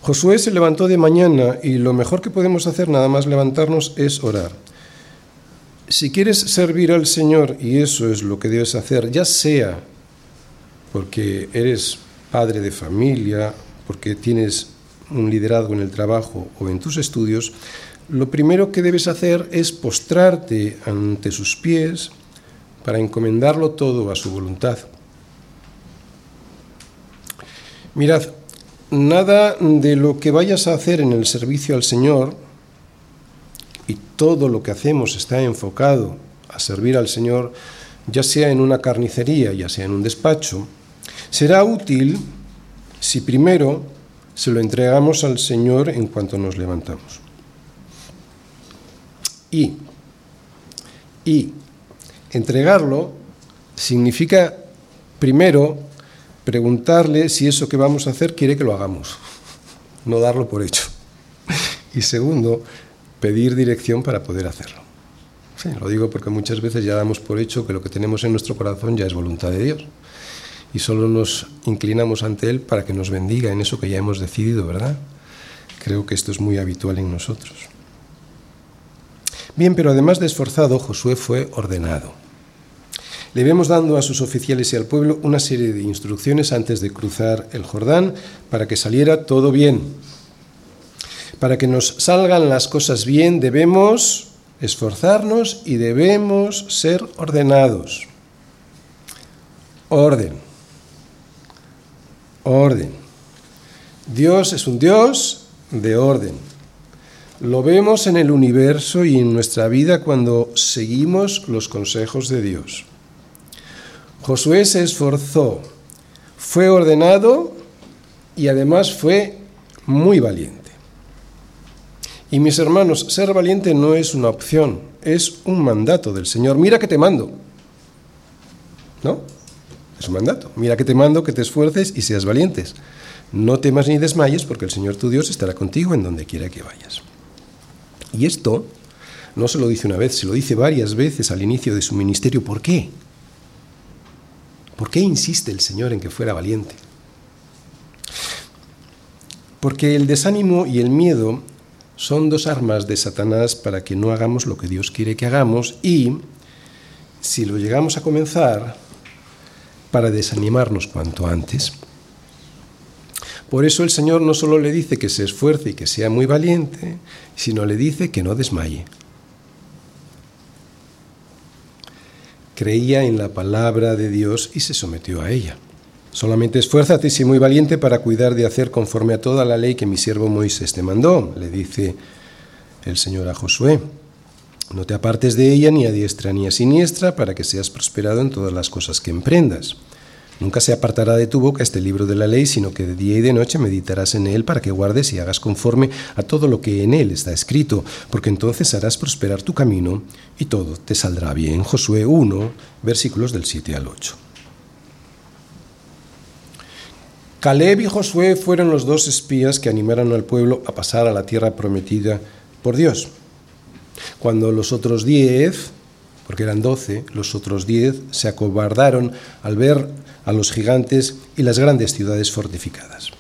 Josué se levantó de mañana y lo mejor que podemos hacer nada más levantarnos es orar. Si quieres servir al Señor, y eso es lo que debes hacer, ya sea porque eres padre de familia, porque tienes un liderazgo en el trabajo o en tus estudios, lo primero que debes hacer es postrarte ante sus pies para encomendarlo todo a su voluntad. Mirad, nada de lo que vayas a hacer en el servicio al Señor, y todo lo que hacemos está enfocado a servir al Señor, ya sea en una carnicería, ya sea en un despacho, será útil si primero se lo entregamos al Señor en cuanto nos levantamos. Y, entregarlo significa primero preguntarle si eso que vamos a hacer quiere que lo hagamos, no darlo por hecho. Y segundo, pedir dirección para poder hacerlo. Lo digo porque muchas veces ya damos por hecho que lo que tenemos en nuestro corazón ya es voluntad de Dios. Y solo nos inclinamos ante Él para que nos bendiga en eso que ya hemos decidido, ¿verdad? Creo que esto es muy habitual en nosotros. Bien, pero además de esforzado, Josué fue ordenado. Le vemos dando a sus oficiales y al pueblo una serie de instrucciones antes de cruzar el Jordán para que saliera todo bien. Para que nos salgan las cosas bien debemos esforzarnos y debemos ser ordenados. Orden. Orden. Dios es un Dios de orden. Lo vemos en el universo y en nuestra vida cuando seguimos los consejos de Dios. Josué se esforzó, fue ordenado y además fue muy valiente. Y mis hermanos, ser valiente no es una opción, es un mandato del Señor. Mira que te mando. ¿No? Es un mandato. Mira que te mando que te esfuerces y seas valientes. No temas ni desmayes porque el Señor tu Dios estará contigo en donde quiera que vayas. Y esto no se lo dice una vez, se lo dice varias veces al inicio de su ministerio. ¿Por qué? ¿Por qué insiste el Señor en que fuera valiente? Porque el desánimo y el miedo son dos armas de Satanás para que no hagamos lo que Dios quiere que hagamos y, si lo llegamos a comenzar, para desanimarnos cuanto antes. Por eso el Señor no solo le dice que se esfuerce y que sea muy valiente, sino le dice que no desmaye. Creía en la palabra de Dios y se sometió a ella. Solamente esfuérzate y sé muy valiente para cuidar de hacer conforme a toda la ley que mi siervo Moisés te mandó, le dice el Señor a Josué. No te apartes de ella ni a diestra ni a siniestra para que seas prosperado en todas las cosas que emprendas. Nunca se apartará de tu boca este libro de la ley, sino que de día y de noche meditarás en él para que guardes y hagas conforme a todo lo que en él está escrito, porque entonces harás prosperar tu camino y todo te saldrá bien. Josué 1, versículos del 7 al 8. Caleb y Josué fueron los dos espías que animaron al pueblo a pasar a la tierra prometida por Dios. Cuando los otros diez, porque eran doce, los otros diez se acobardaron al ver a los gigantes y las grandes ciudades fortificadas.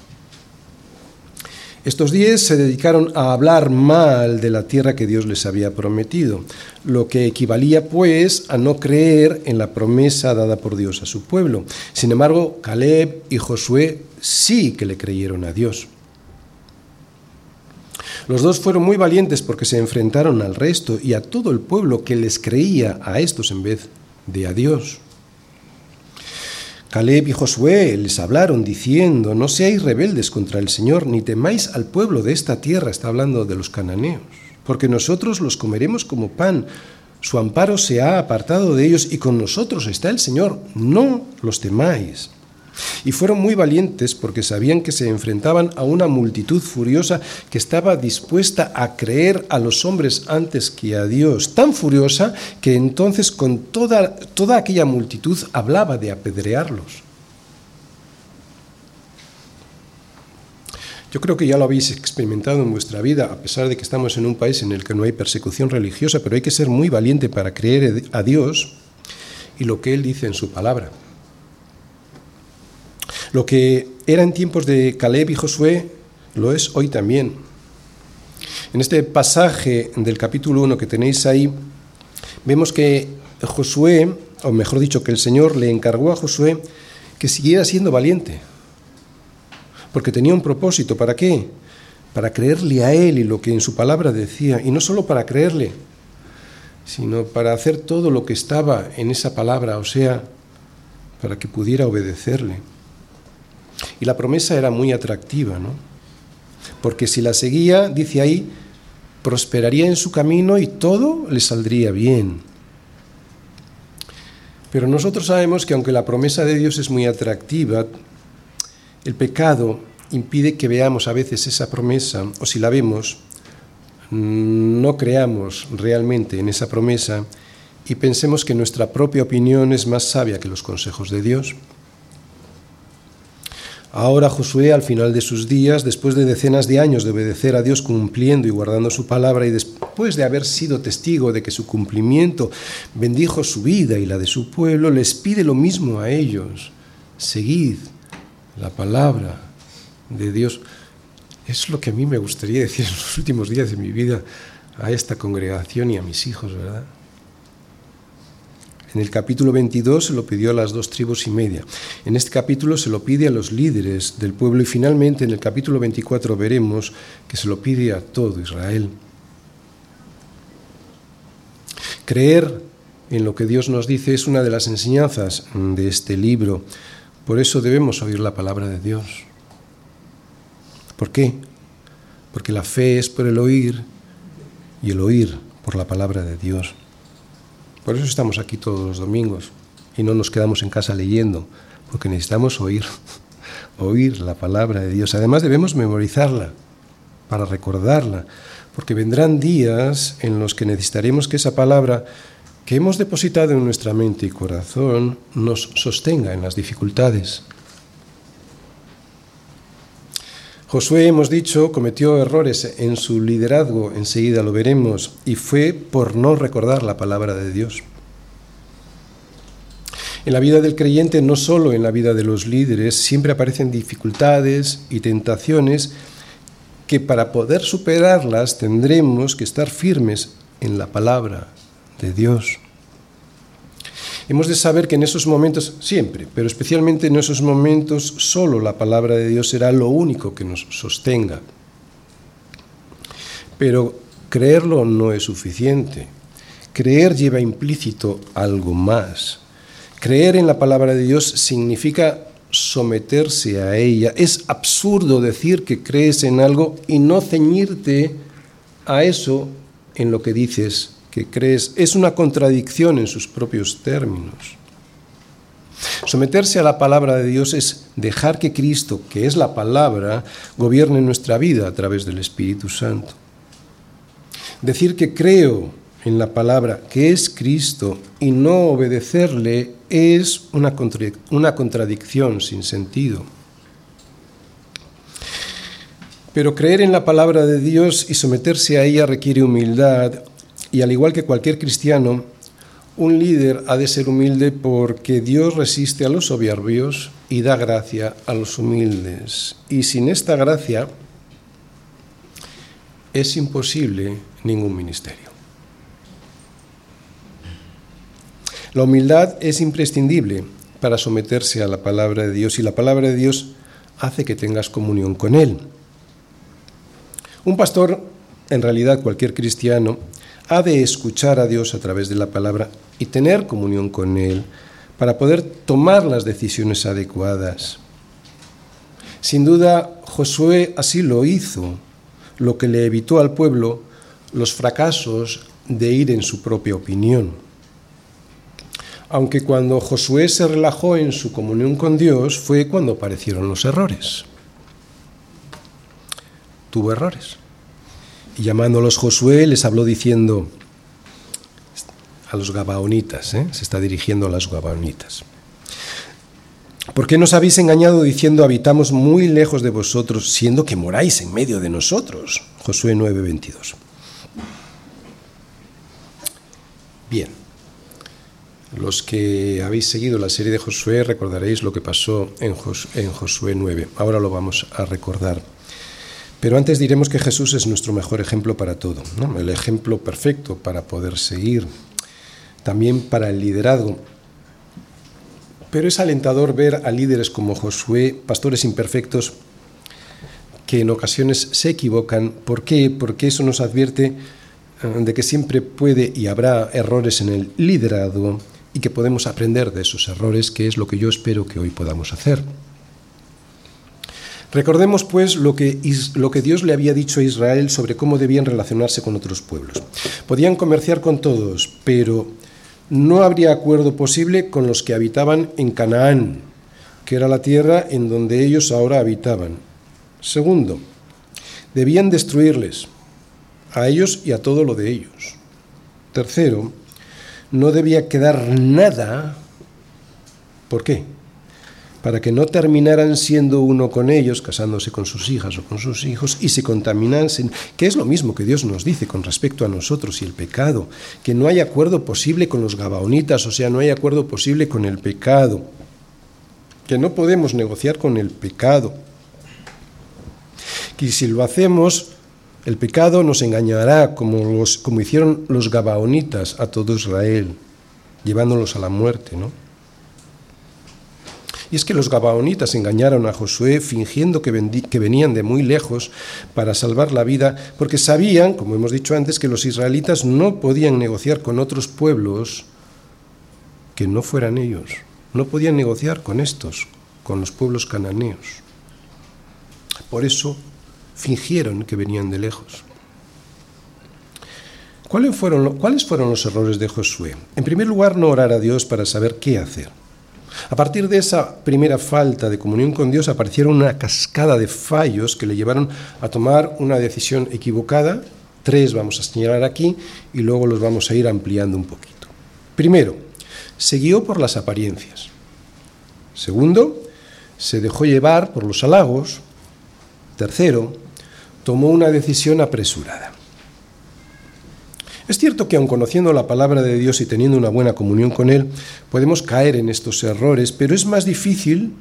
Estos diez se dedicaron a hablar mal de la tierra que Dios les había prometido, lo que equivalía pues a no creer en la promesa dada por Dios a su pueblo. Sin embargo, Caleb y Josué sí que le creyeron a Dios. Los dos fueron muy valientes porque se enfrentaron al resto y a todo el pueblo que les creía a estos en vez de a Dios. Caleb y Josué les hablaron diciendo, no seáis rebeldes contra el Señor, ni temáis al pueblo de esta tierra, está hablando de los cananeos, porque nosotros los comeremos como pan, su amparo se ha apartado de ellos y con nosotros está el Señor, no los temáis. Y fueron muy valientes porque sabían que se enfrentaban a una multitud furiosa que estaba dispuesta a creer a los hombres antes que a Dios, tan furiosa que entonces con toda, toda aquella multitud hablaba de apedrearlos. Yo creo que ya lo habéis experimentado en vuestra vida, a pesar de que estamos en un país en el que no hay persecución religiosa, pero hay que ser muy valiente para creer a Dios y lo que Él dice en su palabra. Lo que era en tiempos de Caleb y Josué lo es hoy también. En este pasaje del capítulo 1 que tenéis ahí, vemos que Josué, o mejor dicho, que el Señor le encargó a Josué que siguiera siendo valiente, porque tenía un propósito. ¿Para qué? Para creerle a Él y lo que en su palabra decía, y no solo para creerle, sino para hacer todo lo que estaba en esa palabra, o sea, para que pudiera obedecerle. Y la promesa era muy atractiva, ¿no? Porque si la seguía, dice ahí, prosperaría en su camino y todo le saldría bien. Pero nosotros sabemos que aunque la promesa de Dios es muy atractiva, el pecado impide que veamos a veces esa promesa, o si la vemos, no creamos realmente en esa promesa y pensemos que nuestra propia opinión es más sabia que los consejos de Dios. Ahora Josué, al final de sus días, después de decenas de años de obedecer a Dios cumpliendo y guardando su palabra y después de haber sido testigo de que su cumplimiento bendijo su vida y la de su pueblo, les pide lo mismo a ellos. Seguid la palabra de Dios. Es lo que a mí me gustaría decir en los últimos días de mi vida a esta congregación y a mis hijos, ¿verdad? En el capítulo 22 se lo pidió a las dos tribus y media. En este capítulo se lo pide a los líderes del pueblo y finalmente en el capítulo 24 veremos que se lo pide a todo Israel. Creer en lo que Dios nos dice es una de las enseñanzas de este libro. Por eso debemos oír la palabra de Dios. ¿Por qué? Porque la fe es por el oír y el oír por la palabra de Dios. Por eso estamos aquí todos los domingos y no nos quedamos en casa leyendo, porque necesitamos oír, oír la palabra de Dios. Además debemos memorizarla para recordarla, porque vendrán días en los que necesitaremos que esa palabra que hemos depositado en nuestra mente y corazón nos sostenga en las dificultades. Josué, hemos dicho, cometió errores en su liderazgo, enseguida lo veremos, y fue por no recordar la palabra de Dios. En la vida del creyente, no solo en la vida de los líderes, siempre aparecen dificultades y tentaciones que para poder superarlas tendremos que estar firmes en la palabra de Dios. Hemos de saber que en esos momentos, siempre, pero especialmente en esos momentos, solo la palabra de Dios será lo único que nos sostenga. Pero creerlo no es suficiente. Creer lleva implícito algo más. Creer en la palabra de Dios significa someterse a ella. Es absurdo decir que crees en algo y no ceñirte a eso en lo que dices crees. Es una contradicción en sus propios términos. Someterse a la palabra de Dios es dejar que Cristo, que es la palabra, gobierne nuestra vida a través del Espíritu Santo. Decir que creo en la palabra, que es Cristo, y no obedecerle es una, una contradicción sin sentido. Pero creer en la palabra de Dios y someterse a ella requiere humildad, y al igual que cualquier cristiano, un líder ha de ser humilde porque Dios resiste a los soberbios y da gracia a los humildes. Y sin esta gracia es imposible ningún ministerio. La humildad es imprescindible para someterse a la palabra de Dios y la palabra de Dios hace que tengas comunión con Él. Un pastor, en realidad cualquier cristiano, ha de escuchar a Dios a través de la palabra y tener comunión con Él para poder tomar las decisiones adecuadas. Sin duda, Josué así lo hizo, lo que le evitó al pueblo los fracasos de ir en su propia opinión aunque cuando Josué se relajó en su comunión con Dios fue cuando aparecieron los errores. Tuvo errores. Y llamándolos Josué les habló diciendo a los gabaonitas, ¿eh? se está dirigiendo a los gabaonitas. ¿Por qué nos habéis engañado diciendo habitamos muy lejos de vosotros, siendo que moráis en medio de nosotros? Josué 9:22. Bien. Los que habéis seguido la serie de Josué recordaréis lo que pasó en, Josué 9. Ahora lo vamos a recordar. Pero antes diremos que Jesús es nuestro mejor ejemplo para todo, el ejemplo perfecto para poder seguir, también para el liderazgo. Pero es alentador ver a líderes como Josué, pastores imperfectos, que en ocasiones se equivocan. ¿Por qué? Porque eso nos advierte eh, de que siempre puede y habrá errores en el liderazgo y que podemos aprender de esos errores, que es lo que yo espero que hoy podamos hacer. Recordemos pues lo que, lo que, Dios le había dicho a Israel sobre cómo debían relacionarse con otros pueblos. Podían comerciar con todos, pero no habría acuerdo posible con los que habitaban en Canaán, que era la tierra en donde ellos ahora habitaban. Segundo, debían destruirles, a ellos y a todo lo de ellos. Tercero, no debía quedar nada. ¿Por qué? Para que no terminaran siendo uno con ellos, casándose con sus hijas o con sus hijos, y se contaminasen, que es lo mismo que Dios nos dice con respecto a nosotros y el pecado, que no hay acuerdo posible con los gabaonitas, o sea, no hay acuerdo posible con el pecado, que no podemos negociar con el pecado, que si lo hacemos, el pecado nos engañará como, los, como hicieron los gabaonitas a todo Israel, llevándolos a la muerte, ¿no? Y es que los gabaonitas engañaron a Josué fingiendo que, que, venían de muy lejos para salvar la vida, porque sabían, como hemos dicho antes, que los israelitas no podían negociar con otros pueblos que no fueran ellos. No podían negociar con estos, con los pueblos cananeos. Por eso fingieron que venían de lejos. ¿Cuáles fueron, ¿Cuáles fueron los errores de Josué? En primer lugar, no orar a Dios para saber qué hacer. A partir de esa primera falta de comunión con Dios aparecieron una cascada de fallos que le llevaron a tomar una decisión equivocada. Tres vamos a señalar aquí y luego los vamos a ir ampliando un poquito. Primero, se guió por las apariencias. Segundo, se dejó llevar por los halagos. Tercero, tomó una decisión apresurada. Es cierto que aun conociendo la palabra de Dios y teniendo una buena comunión con Él, podemos caer en estos errores, pero es más difícil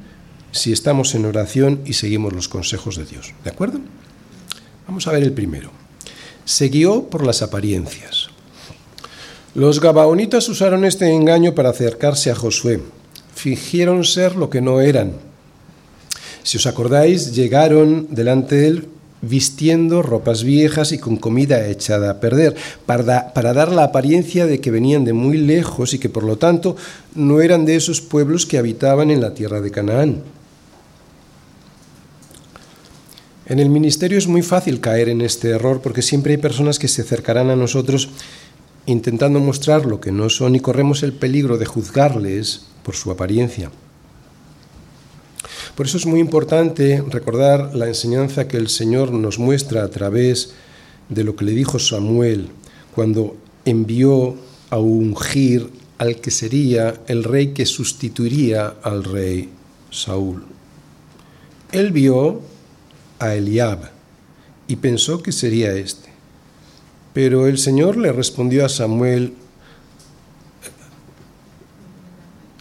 si estamos en oración y seguimos los consejos de Dios. ¿De acuerdo? Vamos a ver el primero. Se guió por las apariencias. Los gabaonitas usaron este engaño para acercarse a Josué. Fingieron ser lo que no eran. Si os acordáis, llegaron delante de él vistiendo ropas viejas y con comida echada a perder, para, para, dar la apariencia de que venían de muy lejos y que por lo tanto no eran de esos pueblos que habitaban en la tierra de Canaán. En el ministerio es muy fácil caer en este error porque siempre hay personas que se acercarán a nosotros intentando mostrar lo que no son y corremos el peligro de juzgarles por su apariencia. Por eso es muy importante recordar la enseñanza que el Señor nos muestra a través de lo que le dijo Samuel cuando envió a ungir al que sería el rey que sustituiría al rey Saúl. Él vio a Eliab y pensó que sería este. Pero el Señor le respondió a Samuel,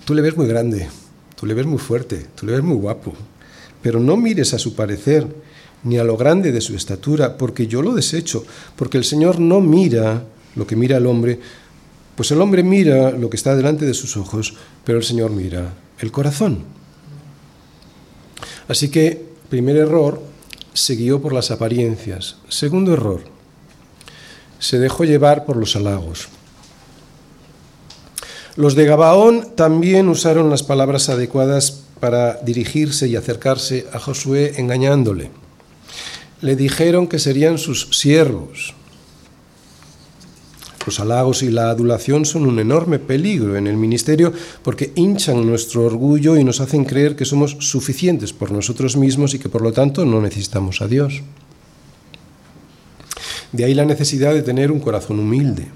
tú le ves muy grande, tú le ves muy fuerte, tú le ves muy guapo, pero no mires a su parecer ni a lo grande de su estatura, porque yo lo desecho, porque el Señor no mira lo que mira el hombre, pues el hombre mira lo que está delante de sus ojos, pero el Señor mira el corazón. Así que, primer error, se guió por las apariencias. Segundo error, se dejó llevar por los halagos. Los de Gabaón también usaron las palabras adecuadas para dirigirse y acercarse a Josué engañándole. Le dijeron que serían sus siervos, los halagos y la adulación son un enorme peligro en el ministerio porque hinchan nuestro orgullo y nos hacen creer que somos suficientes por nosotros mismos y que por lo tanto no necesitamos a Dios. De ahí la necesidad de tener un corazón humilde.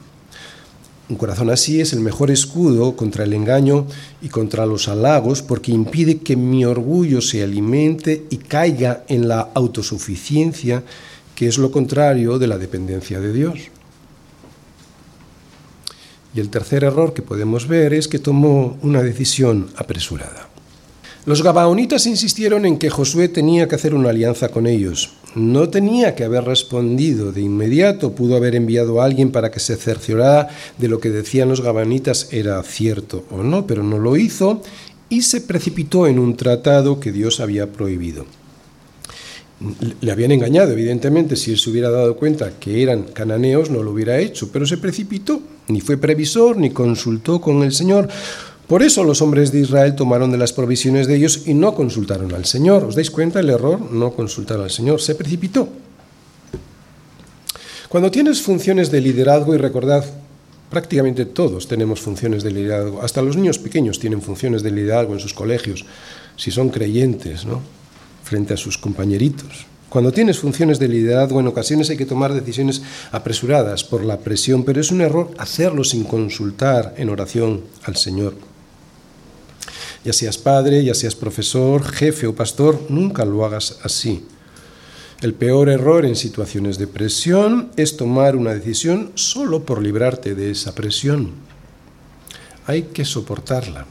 Un corazón así es el mejor escudo contra el engaño y contra los halagos porque impide que mi orgullo se alimente y caiga en la autosuficiencia, que es lo contrario de la dependencia de Dios. Y el tercer error que podemos ver es que tomó una decisión apresurada. Los gabaonitas insistieron en que Josué tenía que hacer una alianza con ellos. No tenía que haber respondido. De inmediato, pudo haber enviado a alguien para que se cerciorara de lo que decían los gabaonitas era cierto o no, pero no lo hizo y se precipitó en un tratado que Dios había prohibido. Le habían engañado, evidentemente, si él se hubiera dado cuenta que eran cananeos, no lo hubiera hecho, pero se precipitó, ni fue previsor, ni consultó con el Señor. Por eso los hombres de Israel tomaron de las provisiones de ellos y no consultaron al Señor. ¿Os dais cuenta el error? No consultar al Señor, se precipitó. Cuando tienes funciones de liderazgo, y recordad, prácticamente todos tenemos funciones de liderazgo, hasta los niños pequeños tienen funciones de liderazgo en sus colegios, si son creyentes, ¿no? frente a sus compañeritos. Cuando tienes funciones de liderazgo, en ocasiones hay que tomar decisiones apresuradas por la presión, pero es un error hacerlo sin consultar en oración al Señor. Ya seas padre, ya seas profesor, jefe o pastor, nunca lo hagas así. El peor error en situaciones de presión es tomar una decisión solo por librarte de esa presión. Hay que soportarla.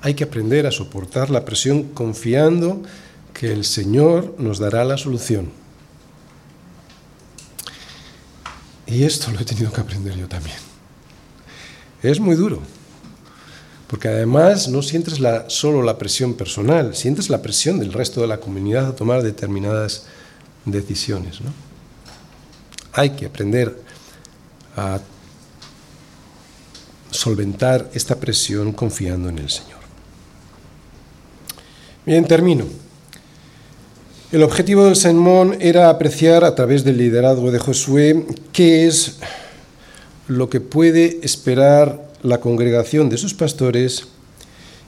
Hay que aprender a soportar la presión confiando que el Señor nos dará la solución. Y esto lo he tenido que aprender yo también. Es muy duro, porque además no sientes solo la presión personal, sientes la presión del resto de la comunidad a tomar determinadas decisiones. ¿no? Hay que aprender a solventar esta presión confiando en el Señor. Bien, termino. El objetivo del sermón era apreciar a través del liderazgo de Josué qué es lo que puede esperar la congregación de sus pastores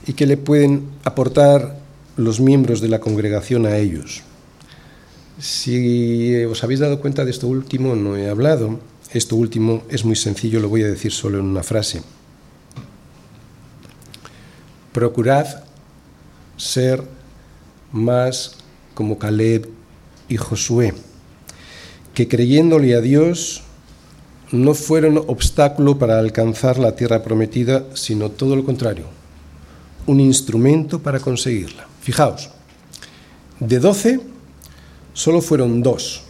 y qué le pueden aportar los miembros de la congregación a ellos. Si os habéis dado cuenta de esto último, no he hablado. Esto último es muy sencillo, lo voy a decir solo en una frase. Procurad ser más como Caleb y Josué, que creyéndole a Dios no fueron obstáculo para alcanzar la tierra prometida, sino todo lo contrario, un instrumento para conseguirla. Fijaos, de doce solo fueron dos,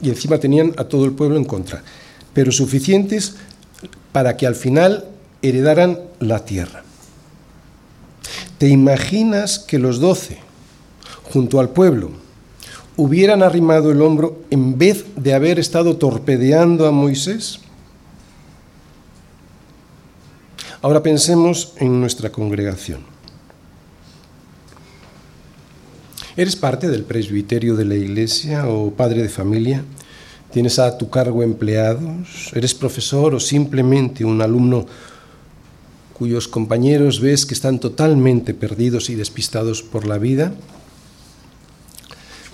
y encima tenían a todo el pueblo en contra, pero suficientes para que al final heredaran la tierra. ¿Te imaginas que los doce, junto al pueblo, hubieran arrimado el hombro en vez de haber estado torpedeando a Moisés? Ahora pensemos en nuestra congregación. ¿Eres parte del presbiterio de la iglesia o padre de familia? ¿Tienes a tu cargo empleados? ¿Eres profesor o simplemente un alumno cuyos compañeros ves que están totalmente perdidos y despistados por la vida?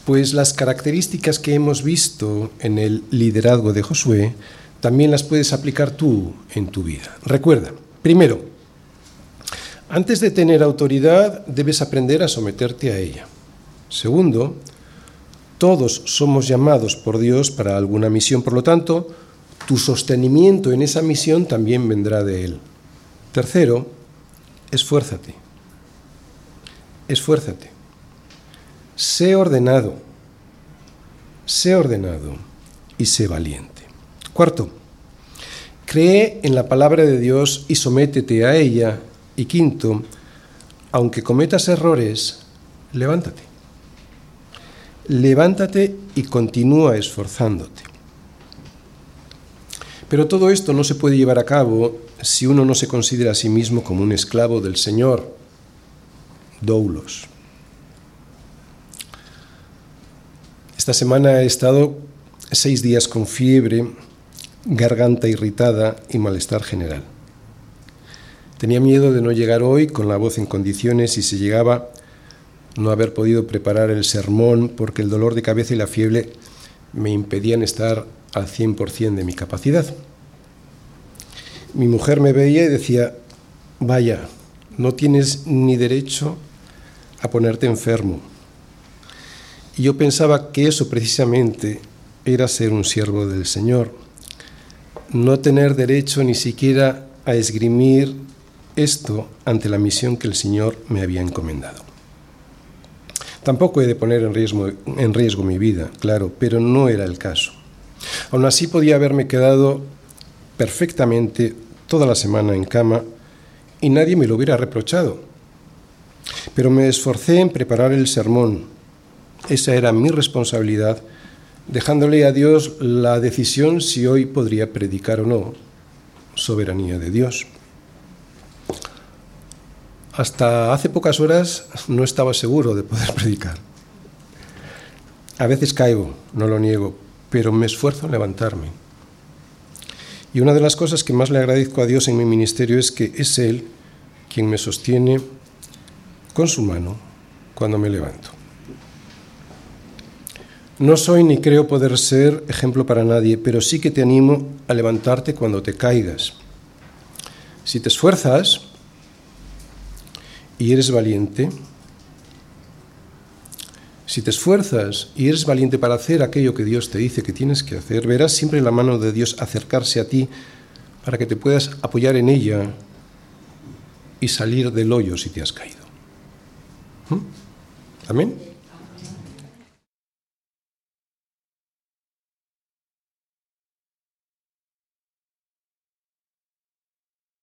Pues las características que hemos visto en el liderazgo de Josué también las puedes aplicar tú en tu vida. Recuerda, primero, antes de tener autoridad debes aprender a someterte a ella. Segundo, todos somos llamados por Dios para alguna misión, por lo tanto, tu sostenimiento en esa misión también vendrá de Él. Tercero, esfuérzate. Esfuérzate. Sé ordenado. Sé ordenado y sé valiente. Cuarto, cree en la palabra de Dios y sométete a ella. Y quinto, aunque cometas errores, levántate levántate y continúa esforzándote. Pero todo esto no se puede llevar a cabo si uno no se considera a sí mismo como un esclavo del Señor, doulos. Esta semana he estado seis días con fiebre, garganta irritada y malestar general. Tenía miedo de no llegar hoy con la voz en condiciones y si llegaba no haber podido preparar el sermón porque el dolor de cabeza y la fiebre me impedían estar al 100% de mi capacidad. Mi mujer me veía y decía, vaya, no tienes ni derecho a ponerte enfermo. Y yo pensaba que eso precisamente era ser un siervo del Señor, no tener derecho ni siquiera a esgrimir esto ante la misión que el Señor me había encomendado. Tampoco he de poner en riesgo, mi vida, claro, pero no era el caso. Aún así podía haberme quedado perfectamente toda la semana en cama y nadie me lo hubiera reprochado. Pero me esforcé en preparar el sermón. Esa era mi responsabilidad, dejándole a Dios la decisión si hoy podría predicar o no. Soberanía de Dios. Hasta hace pocas horas no estaba seguro de poder predicar. A veces caigo, no lo niego, pero me esfuerzo en levantarme. Y una de las cosas que más le agradezco a Dios en mi ministerio es que es Él quien me sostiene con su mano cuando me levanto. No soy ni creo poder ser ejemplo para nadie, pero sí que te animo a levantarte cuando te caigas. Si te esfuerzas, y eres valiente, si te esfuerzas y eres valiente para hacer aquello que Dios te dice que tienes que hacer, verás siempre la mano de Dios acercarse a ti para que te puedas apoyar en ella y salir del hoyo si te has caído. ¿Mm? Amén.